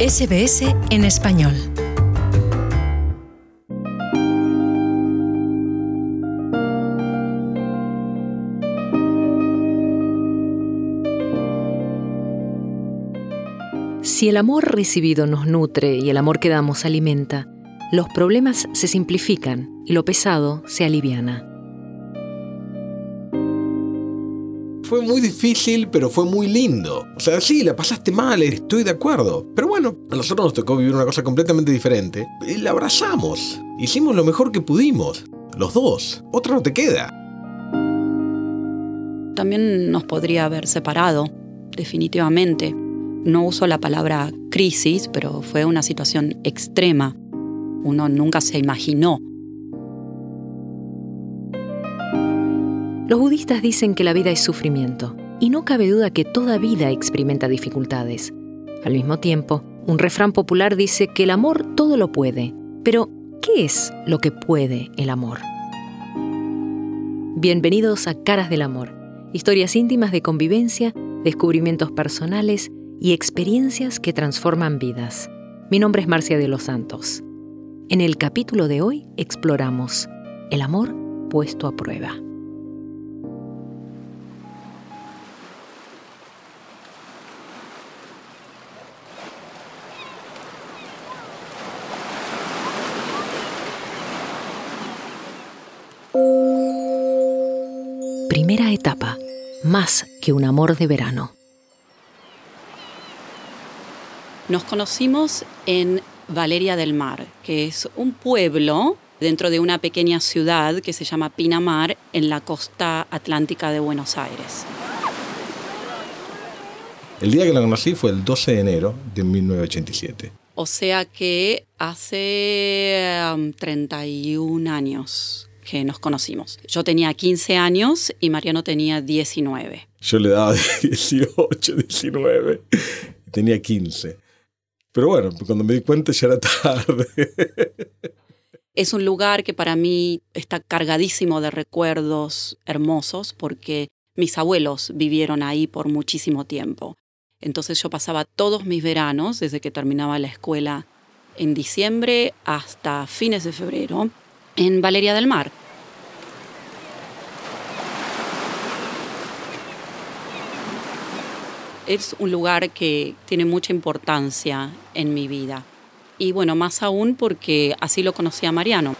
SBS en español. Si el amor recibido nos nutre y el amor que damos alimenta, los problemas se simplifican y lo pesado se aliviana. Fue muy difícil, pero fue muy lindo. O sea, sí, la pasaste mal, estoy de acuerdo. Pero bueno, a nosotros nos tocó vivir una cosa completamente diferente. Y la abrazamos. Hicimos lo mejor que pudimos. Los dos. Otra no te queda. También nos podría haber separado, definitivamente. No uso la palabra crisis, pero fue una situación extrema. Uno nunca se imaginó. Los budistas dicen que la vida es sufrimiento, y no cabe duda que toda vida experimenta dificultades. Al mismo tiempo, un refrán popular dice que el amor todo lo puede. Pero, ¿qué es lo que puede el amor? Bienvenidos a Caras del Amor, historias íntimas de convivencia, descubrimientos personales y experiencias que transforman vidas. Mi nombre es Marcia de los Santos. En el capítulo de hoy exploramos el amor puesto a prueba. Más que un amor de verano. Nos conocimos en Valeria del Mar, que es un pueblo dentro de una pequeña ciudad que se llama Pinamar en la costa atlántica de Buenos Aires. El día que la conocí fue el 12 de enero de 1987. O sea que hace um, 31 años que nos conocimos. Yo tenía 15 años y Mariano tenía 19. Yo le daba 18, 19. Tenía 15. Pero bueno, cuando me di cuenta ya era tarde. Es un lugar que para mí está cargadísimo de recuerdos hermosos porque mis abuelos vivieron ahí por muchísimo tiempo. Entonces yo pasaba todos mis veranos, desde que terminaba la escuela en diciembre hasta fines de febrero, en Valeria del Mar. Es un lugar que tiene mucha importancia en mi vida. Y bueno, más aún porque así lo conocí a Mariano.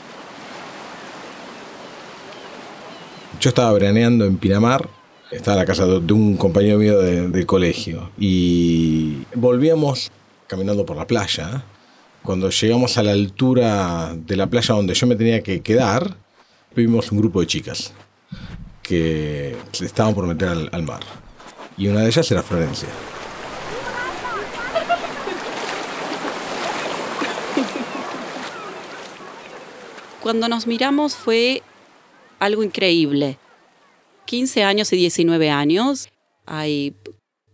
Yo estaba veraneando en Pinamar, estaba en la casa de un compañero mío de, de colegio y volvíamos caminando por la playa. Cuando llegamos a la altura de la playa donde yo me tenía que quedar, vimos un grupo de chicas que estaban por meter al mar. Y una de ellas era Florencia. Cuando nos miramos fue algo increíble. 15 años y 19 años, hay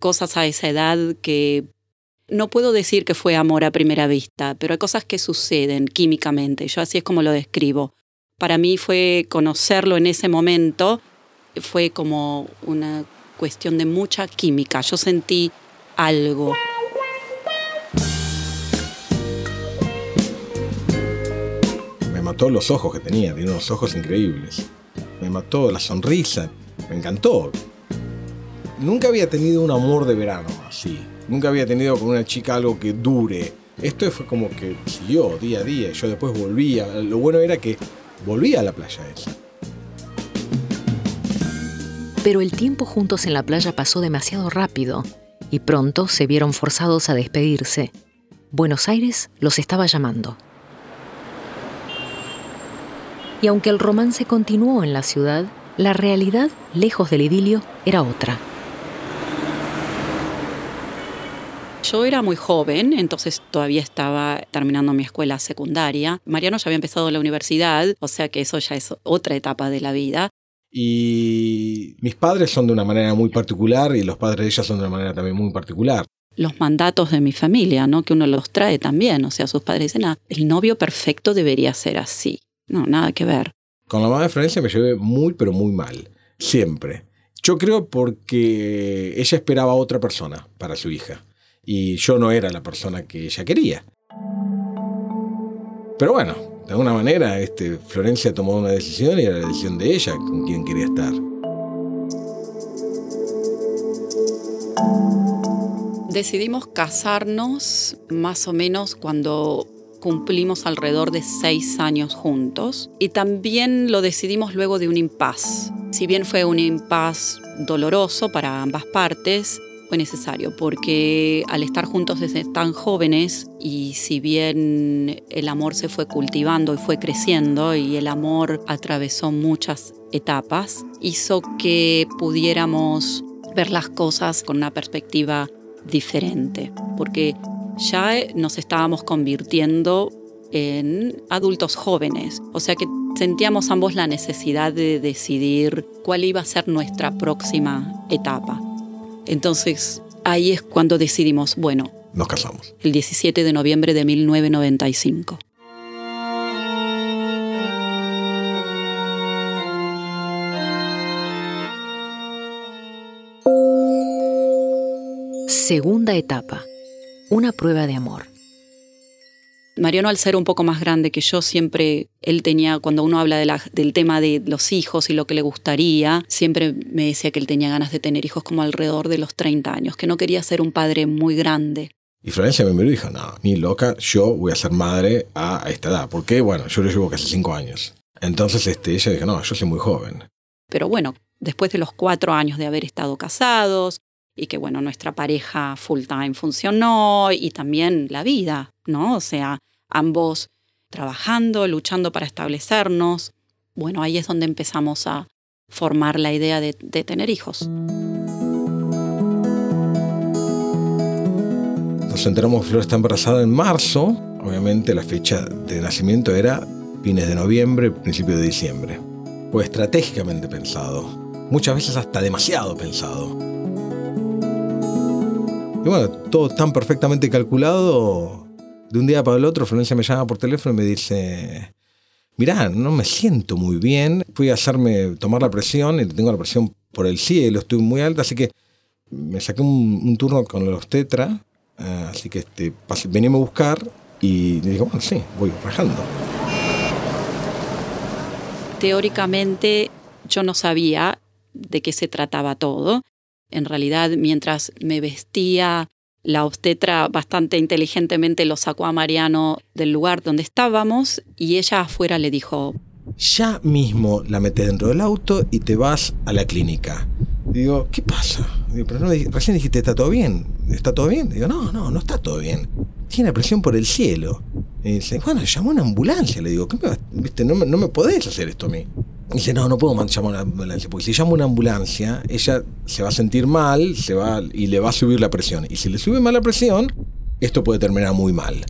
cosas a esa edad que no puedo decir que fue amor a primera vista, pero hay cosas que suceden químicamente. Yo así es como lo describo. Para mí fue conocerlo en ese momento, fue como una cuestión de mucha química. Yo sentí algo. Me mató los ojos que tenía, tenía unos ojos increíbles. Me mató la sonrisa, me encantó. Nunca había tenido un amor de verano así. Nunca había tenido con una chica algo que dure. Esto fue como que siguió día a día. Yo después volvía. Lo bueno era que volvía a la playa esa. Pero el tiempo juntos en la playa pasó demasiado rápido y pronto se vieron forzados a despedirse. Buenos Aires los estaba llamando. Y aunque el romance continuó en la ciudad, la realidad, lejos del idilio, era otra. Yo era muy joven, entonces todavía estaba terminando mi escuela secundaria. Mariano ya había empezado la universidad, o sea que eso ya es otra etapa de la vida. Y mis padres son de una manera muy particular y los padres de ella son de una manera también muy particular. Los mandatos de mi familia, ¿no? Que uno los trae también. O sea, sus padres dicen, ah, el novio perfecto debería ser así. No, nada que ver. Con la mamá de Florencia me llevé muy, pero muy mal. Siempre. Yo creo porque ella esperaba a otra persona para su hija. Y yo no era la persona que ella quería. Pero bueno, de alguna manera este, Florencia tomó una decisión y era la decisión de ella con quien quería estar. Decidimos casarnos más o menos cuando cumplimos alrededor de seis años juntos y también lo decidimos luego de un impas. Si bien fue un impas doloroso para ambas partes, fue necesario porque al estar juntos desde tan jóvenes y si bien el amor se fue cultivando y fue creciendo y el amor atravesó muchas etapas, hizo que pudiéramos ver las cosas con una perspectiva diferente, porque ya nos estábamos convirtiendo en adultos jóvenes, o sea que sentíamos ambos la necesidad de decidir cuál iba a ser nuestra próxima etapa. Entonces ahí es cuando decidimos, bueno, nos casamos. El 17 de noviembre de 1995. Segunda etapa. Una prueba de amor. Mariano, al ser un poco más grande que yo, siempre, él tenía, cuando uno habla del tema de los hijos y lo que le gustaría, siempre me decía que él tenía ganas de tener hijos como alrededor de los 30 años, que no quería ser un padre muy grande. Y Florencia me miró y dijo, no, ni loca, yo voy a ser madre a, esta edad. Porque, bueno, yo lo llevo casi 5 años. Entonces este, ella dijo, no, yo soy muy joven. Pero bueno, después de los cuatro años de haber estado casados, y que bueno, nuestra pareja full time funcionó y también la vida, ¿no? O sea, ambos trabajando, luchando para establecernos. Bueno, ahí es donde empezamos a formar la idea de, tener hijos. Nos enteramos que Flor está embarazada en marzo. Obviamente la fecha de nacimiento era fines de noviembre, principio de diciembre. Fue estratégicamente pensado. Muchas veces hasta demasiado pensado. Y bueno, todo tan perfectamente calculado. De un día para el otro, Florencia me llama por teléfono y me dice, mirá, no me siento muy bien. Fui a hacerme tomar la presión y tengo la presión por el cielo, estoy muy alta, así que me saqué un, turno con los tetra. Eh, así que este, veníme a buscar y le digo, bueno, sí, voy rajando. Teóricamente yo no sabía de qué se trataba todo. En realidad, mientras me vestía, la obstetra bastante inteligentemente lo sacó a Mariano del lugar donde estábamos y ella afuera le dijo, ya mismo la metes dentro del auto y te vas a la clínica. Digo, ¿qué pasa? Digo, no, recién dijiste, ¿está todo bien? ¿Está todo bien? Digo, no, no, no está todo bien. Tiene presión por el cielo. Y dice, bueno, llamó una ambulancia. Le digo, ¿qué me, viste? No, no me podés hacer esto a mí. Dice, no, no puedo llamar una ambulancia, porque si llamo una ambulancia, ella se va a sentir mal se va, y le va a subir la presión. Y si le sube mal la presión, esto puede terminar muy mal.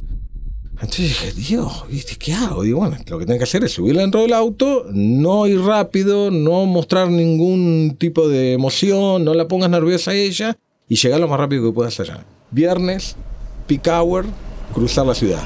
Entonces dije, Dios, ¿viste qué hago? Digo, bueno, lo que tengo que hacer es subirla dentro del auto, no ir rápido, no mostrar ningún tipo de emoción, no la pongas nerviosa a ella y llegar lo más rápido que puedas allá. Viernes, peak hour, cruzar la ciudad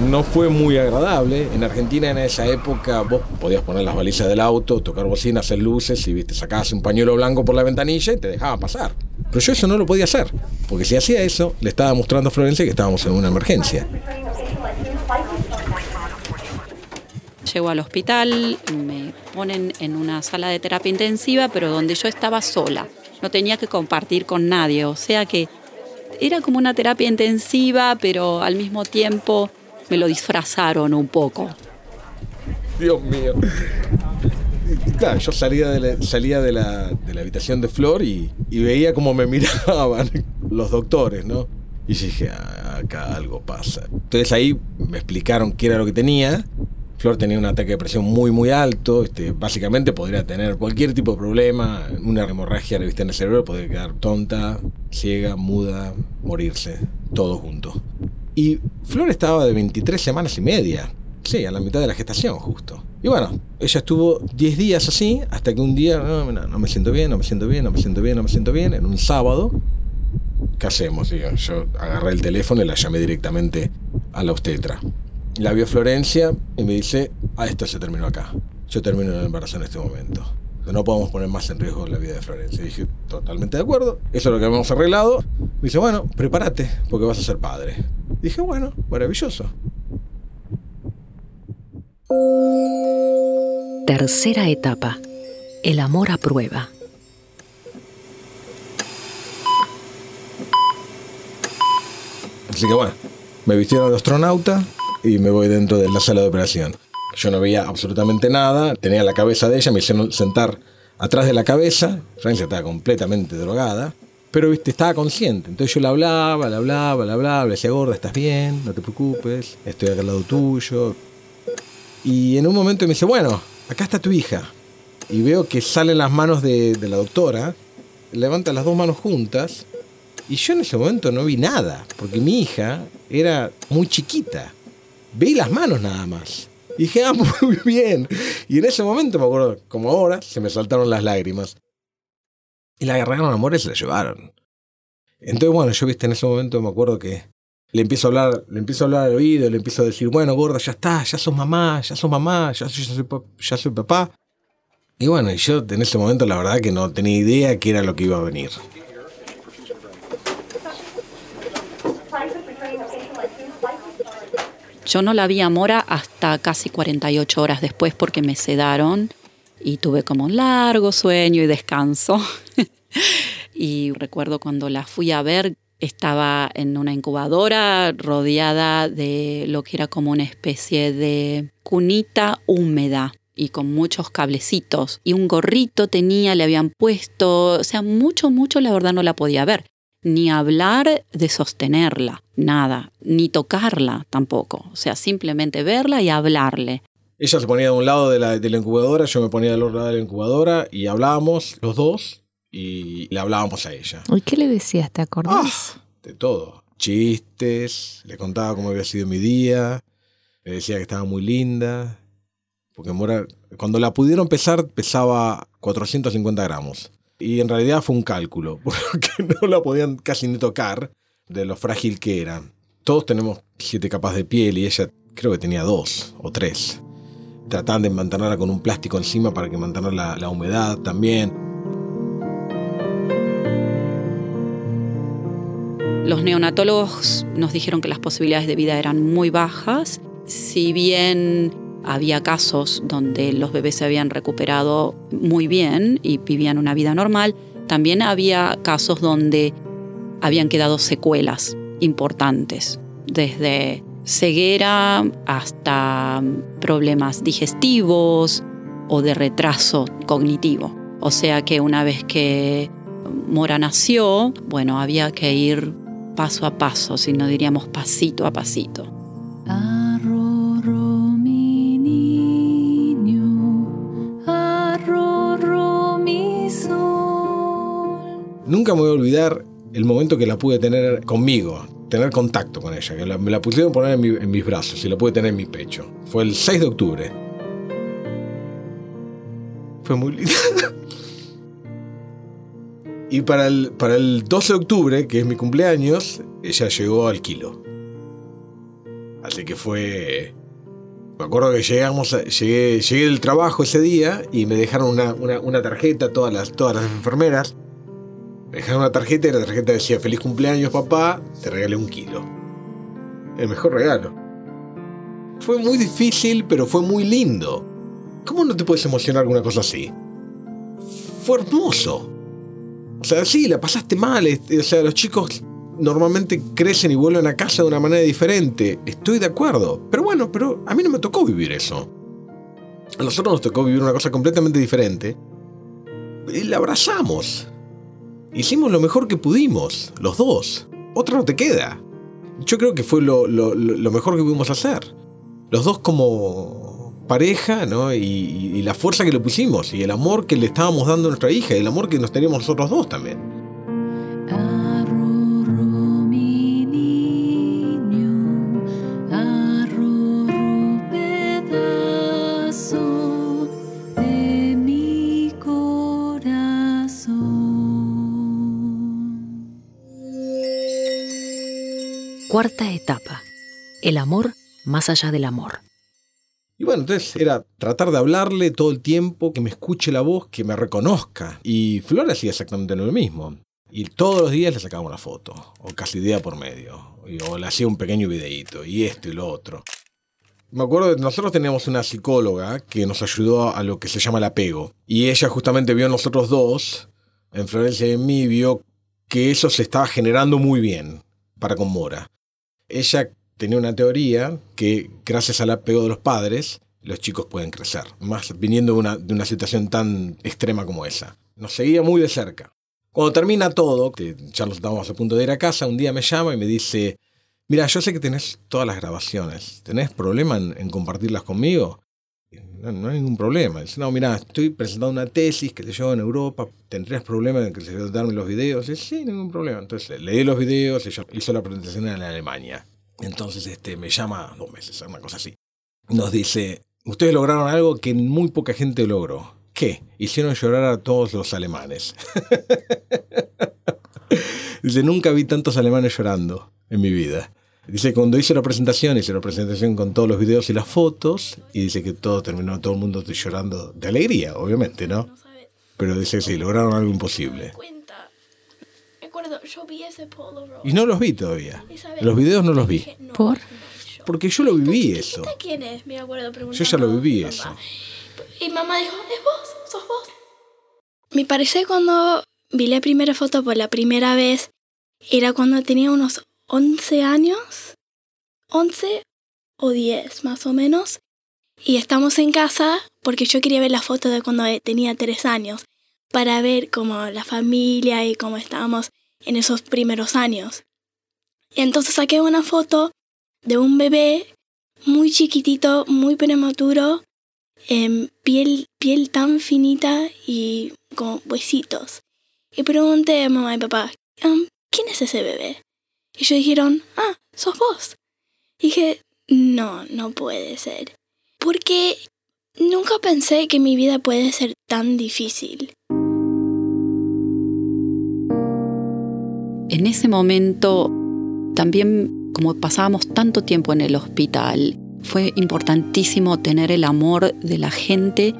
no fue muy agradable. En Argentina en esa época vos podías poner las balizas del auto, tocar bocinas, hacer luces y viste, sacabas un pañuelo blanco por la ventanilla y te dejaba pasar. Pero yo eso no lo podía hacer, porque si hacía eso, le estaba mostrando a Florencia que estábamos en una emergencia. Llego al hospital, me ponen en una sala de terapia intensiva, pero donde yo estaba sola. No tenía que compartir con nadie, o sea que era como una terapia intensiva, pero al mismo tiempo me lo disfrazaron un poco. Dios mío. Claro, yo salía de la, habitación de Flor y, veía cómo me miraban los doctores, ¿no? Y dije, ah, acá algo pasa. Entonces ahí me explicaron qué era lo que tenía. Flor tenía un ataque de presión muy, muy alto. Este, básicamente podría tener cualquier tipo de problema. Una hemorragia vista en el cerebro, podría quedar tonta, ciega, muda, morirse, todo junto. Y Flor estaba de 23 semanas y media. Sí, a la mitad de la gestación justo. Y bueno, ella estuvo 10 días así, hasta que un día, no, no, me siento bien, no me siento bien, no me siento bien, no me siento bien, en un sábado. ¿Qué hacemos? yo agarré el teléfono y la llamé directamente a la obstetra. La vio Florencia y me dice, ah, esto se terminó acá. Yo termino el embarazo en este momento. no podemos poner más en riesgo la vida de Florencia. Y dije, totalmente de acuerdo, eso es lo que habíamos arreglado. Me dice, bueno, prepárate, porque vas a ser padre. Dije, bueno, maravilloso. Tercera etapa. El amor a prueba. Así que bueno, me vistieron de astronauta y me voy dentro de la sala de operación. Yo no veía absolutamente nada, tenía la cabeza de ella, me hicieron sentar atrás de la cabeza. Francia estaba completamente drogada, pero viste, estaba consciente. Entonces yo le hablaba, le hablaba, le hablaba, le decía, gorda, estás bien, no te preocupes, estoy acá al lado tuyo. Y en un momento me dice, bueno, acá está tu hija. Y veo que salen las manos de, la doctora, levanta las dos manos juntas, y yo en ese momento no vi nada, porque mi hija era muy chiquita. Vi las manos nada más. Y dije, ah, muy bien. Y en ese momento, me acuerdo, como ahora, se me saltaron las lágrimas. Y la agarraron a amor y se la llevaron. Entonces, bueno, yo viste, en ese momento me acuerdo que le empiezo a hablar, le empiezo a hablar al oído, le empiezo a decir, bueno, gorda, ya está, ya sos mamá, ya sos mamá, ya, ya, soy, ya soy papá. Y bueno, yo en ese momento la verdad que no tenía idea qué era lo que iba a venir. Yo no la vi a Mora hasta casi 48 horas después porque me sedaron y tuve como un largo sueño y descanso. y recuerdo cuando la fui a ver, estaba en una incubadora rodeada de lo que era como una especie de cunita húmeda y con muchos cablecitos y un gorrito tenía, le habían puesto, o sea, mucho, mucho la verdad no la podía ver ni hablar de sostenerla, nada, ni tocarla tampoco, o sea, simplemente verla y hablarle. Ella se ponía de un lado de la, incubadora, yo me ponía del otro lado de la incubadora y hablábamos los dos y le hablábamos a ella. ¿Y qué le decías? ¿Te acordás? Ah, de todo. Chistes, le contaba cómo había sido mi día, le decía que estaba muy linda, porque Mora, cuando la pudieron pesar pesaba 450 gramos. Y en realidad fue un cálculo, porque no la podían casi ni tocar de lo frágil que era. Todos tenemos siete capas de piel y ella creo que tenía dos o tres. Trataban de mantenerla con un plástico encima para que mantener la, la humedad también. Los neonatólogos nos dijeron que las posibilidades de vida eran muy bajas. Si bien había casos donde los bebés se habían recuperado muy bien y vivían una vida normal. También había casos donde habían quedado secuelas importantes, desde ceguera hasta problemas digestivos o de retraso cognitivo. O sea que una vez que Mora nació, bueno, había que ir paso a paso, si no diríamos pasito a pasito. Nunca me voy a olvidar el momento que la pude tener conmigo, tener contacto con ella, que me la pusieron poner en, mis brazos y la pude tener en mi pecho. Fue el 6 de octubre. Fue muy lindo. y para el, para el 12 de octubre, que es mi cumpleaños, ella llegó al kilo. Así que fue... Me acuerdo que llegamos, llegué, llegué del trabajo ese día y me dejaron una, una tarjeta, todas las, todas las enfermeras, me dejaron una tarjeta y la tarjeta decía, feliz cumpleaños papá, te regalé un kilo. El mejor regalo. Fue muy difícil, pero fue muy lindo. ¿Cómo no te puedes emocionar con una cosa así? Fue hermoso. O sea, sí, la pasaste mal. O sea, los chicos normalmente crecen y vuelven a casa de una manera diferente. Estoy de acuerdo. Pero bueno, pero a mí no me tocó vivir eso. A nosotros nos tocó vivir una cosa completamente diferente. Y la abrazamos. Hicimos lo mejor que pudimos, los dos. Otra no te queda. Yo creo que fue lo, mejor que pudimos hacer. Los dos como pareja, ¿no? Y, y, la fuerza que le pusimos, y el amor que le estábamos dando a nuestra hija, y el amor que nos teníamos nosotros dos también. Cuarta etapa. El amor más allá del amor. Y bueno, entonces era tratar de hablarle todo el tiempo, que me escuche la voz, que me reconozca. Y Flor hacía exactamente lo mismo. Y todos los días le sacaba una foto, o casi día por medio, o le hacía un pequeño videíto, y esto y lo otro. Me acuerdo que nosotros teníamos una psicóloga que nos ayudó a lo que se llama el apego. Y ella justamente vio a nosotros dos, en Florencia y en mí, vio que eso se estaba generando muy bien para con Mora. Ella tenía una teoría que gracias al apego de los padres, los chicos pueden crecer, más viniendo de una, de una situación tan extrema como esa. Nos seguía muy de cerca. Cuando termina todo, que ya nos estábamos a punto de ir a casa, un día me llama y me dice, Mira, yo sé que tenés todas las grabaciones. ¿Tenés problema en, compartirlas conmigo? No, hay ningún problema. Dice, no, mira, estoy presentando una tesis que te llevo en Europa. ¿Tendrías problema en que se darme los videos? Dice, sí, ningún problema. Entonces leí los videos, ella hizo la presentación en Alemania. Entonces este, me llama dos meses, una cosa así. Nos dice, ustedes lograron algo que muy poca gente logró. ¿Qué? Hicieron llorar a todos los alemanes. dice, nunca vi tantos alemanes llorando en mi vida. Dice, cuando hice la presentación, hice la presentación con todos los videos y las fotos, y dice que todo terminó, todo el mundo llorando de alegría, obviamente, ¿no? Pero dice que sí, lograron algo imposible. Y no los vi todavía. Los videos no los vi. ¿Por? Porque yo lo viví eso. ¿Quién es? Me acuerdo Yo ya lo viví eso. Y mamá dijo, es vos, sos vos. Me parece cuando vi la primera foto por la primera vez, era cuando tenía unos 11 años, 11 o 10 más o menos, y estamos en casa porque yo quería ver la foto de cuando tenía 3 años, para ver cómo la familia y cómo estábamos en esos primeros años. Y entonces saqué una foto de un bebé muy chiquitito, muy prematuro, en piel, piel tan finita y con huesitos. Y pregunté a mamá y papá, ¿quién es ese bebé? Y ellos dijeron, ah, sos vos. dije, no, no puede ser. Porque nunca pensé que mi vida puede ser tan difícil. En ese momento, también como pasábamos tanto tiempo en el hospital, fue importantísimo tener el amor de la gente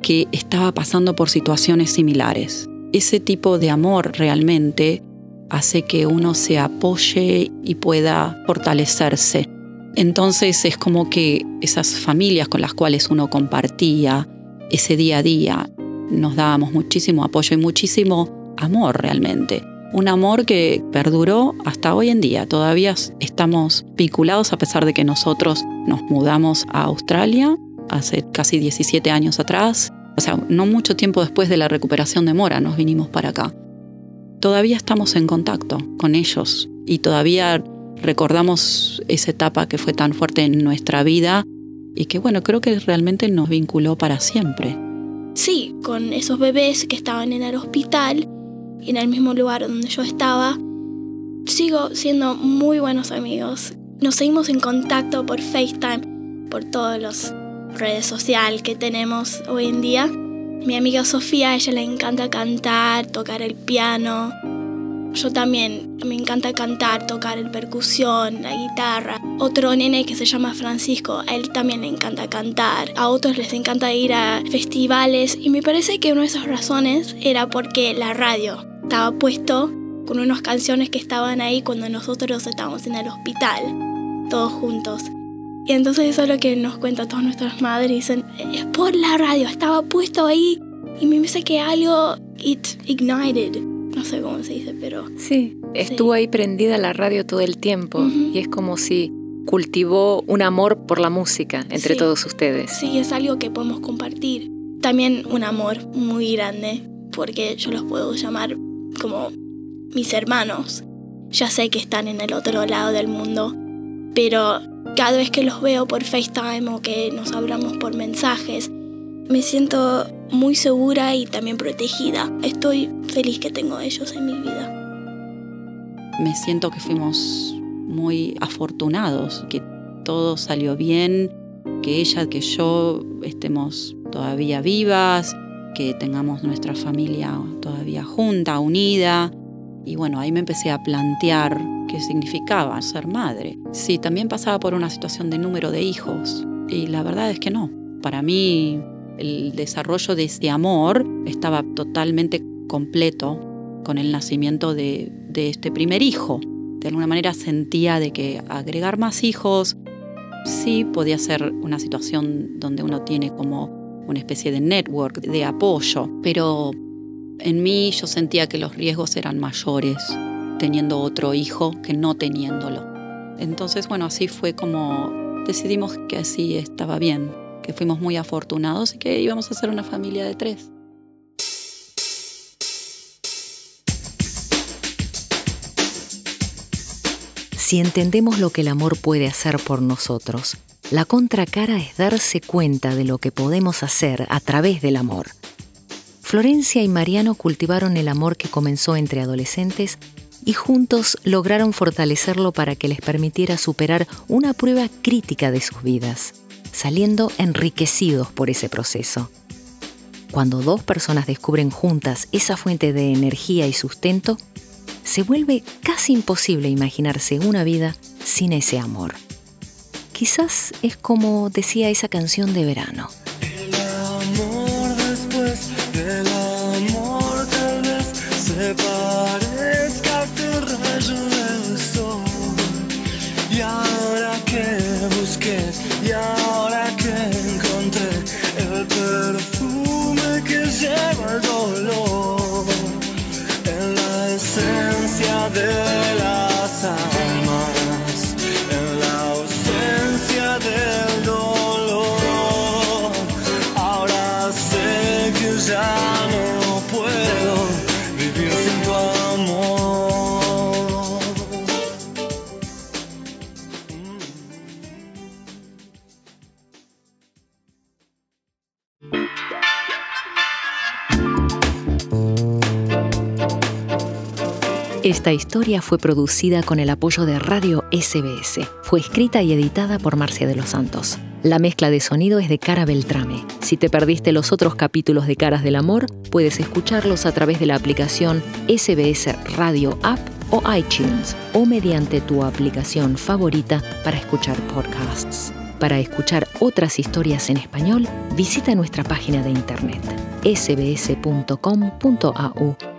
que estaba pasando por situaciones similares. Ese tipo de amor realmente hace que uno se apoye y pueda fortalecerse. Entonces es como que esas familias con las cuales uno compartía ese día a día, nos dábamos muchísimo apoyo y muchísimo amor realmente. Un amor que perduró hasta hoy en día. Todavía estamos vinculados a pesar de que nosotros nos mudamos a Australia hace casi 17 años atrás. O sea, no mucho tiempo después de la recuperación de Mora nos vinimos para acá todavía estamos en contacto con ellos y todavía recordamos esa etapa que fue tan fuerte en nuestra vida y que bueno, creo que realmente nos vinculó para siempre. Sí, con esos bebés que estaban en el hospital en el mismo lugar donde yo estaba, sigo siendo muy buenos amigos. Nos seguimos en contacto por FaceTime, por todas las redes sociales que tenemos hoy en día. Mi amiga Sofía, a ella le encanta cantar, tocar el piano. Yo también, me encanta cantar, tocar el percusión, la guitarra. Otro nene que se llama Francisco, a él también le encanta cantar. A otros les encanta ir a festivales y me parece que una de esas razones era porque la radio estaba puesto con unas canciones que estaban ahí cuando nosotros estábamos en el hospital, todos juntos. Y entonces eso es lo que nos cuentan todas nuestras madres. Dicen, es por la radio, estaba puesto ahí. Y me dice que algo, it ignited. No sé cómo se dice, pero... Sí, estuvo ahí prendida la radio todo el tiempo. Y es como si cultivó un amor por la música entre todos ustedes. Sí, es algo que podemos compartir. También un amor muy grande, porque yo los puedo llamar como mis hermanos. Ya sé que están en el otro lado del mundo, pero cada vez que los veo por FaceTime o que nos hablamos por mensajes, me siento muy segura y también protegida. Estoy feliz que tengo ellos en mi vida. Me siento que fuimos muy afortunados, que todo salió bien, que ella, que yo estemos todavía vivas, que tengamos nuestra familia todavía junta, unida. Y bueno, ahí me empecé a plantear qué significaba ser madre. Sí, también pasaba por una situación de número de hijos. Y la verdad es que no. Para mí el desarrollo de ese amor estaba totalmente completo con el nacimiento de, de este primer hijo. De alguna manera sentía de que agregar más hijos sí podía ser una situación donde uno tiene como una especie de network de apoyo, pero en mí yo sentía que los riesgos eran mayores teniendo otro hijo que no teniéndolo. Entonces, bueno, así fue como decidimos que así estaba bien, que fuimos muy afortunados y que íbamos a ser una familia de tres. Si entendemos lo que el amor puede hacer por nosotros, la contracara es darse cuenta de lo que podemos hacer a través del amor. Florencia y Mariano cultivaron el amor que comenzó entre adolescentes y juntos lograron fortalecerlo para que les permitiera superar una prueba crítica de sus vidas, saliendo enriquecidos por ese proceso. Cuando dos personas descubren juntas esa fuente de energía y sustento, se vuelve casi imposible imaginarse una vida sin ese amor. Quizás es como decía esa canción de verano. Historia fue producida con el apoyo de Radio SBS. Fue escrita y editada por Marcia de los Santos. La mezcla de sonido es de Cara Beltrame. Si te perdiste los otros capítulos de Caras del Amor, puedes escucharlos a través de la aplicación SBS Radio App o iTunes o mediante tu aplicación favorita para escuchar podcasts. Para escuchar otras historias en español, visita nuestra página de internet sbs.com.au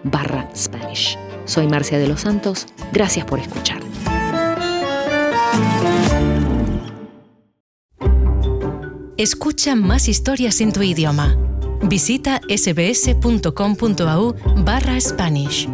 barra Spanish. Soy Marcia de los Santos, gracias por escuchar. Escucha más historias en tu idioma. Visita sbs.com.au barra Spanish.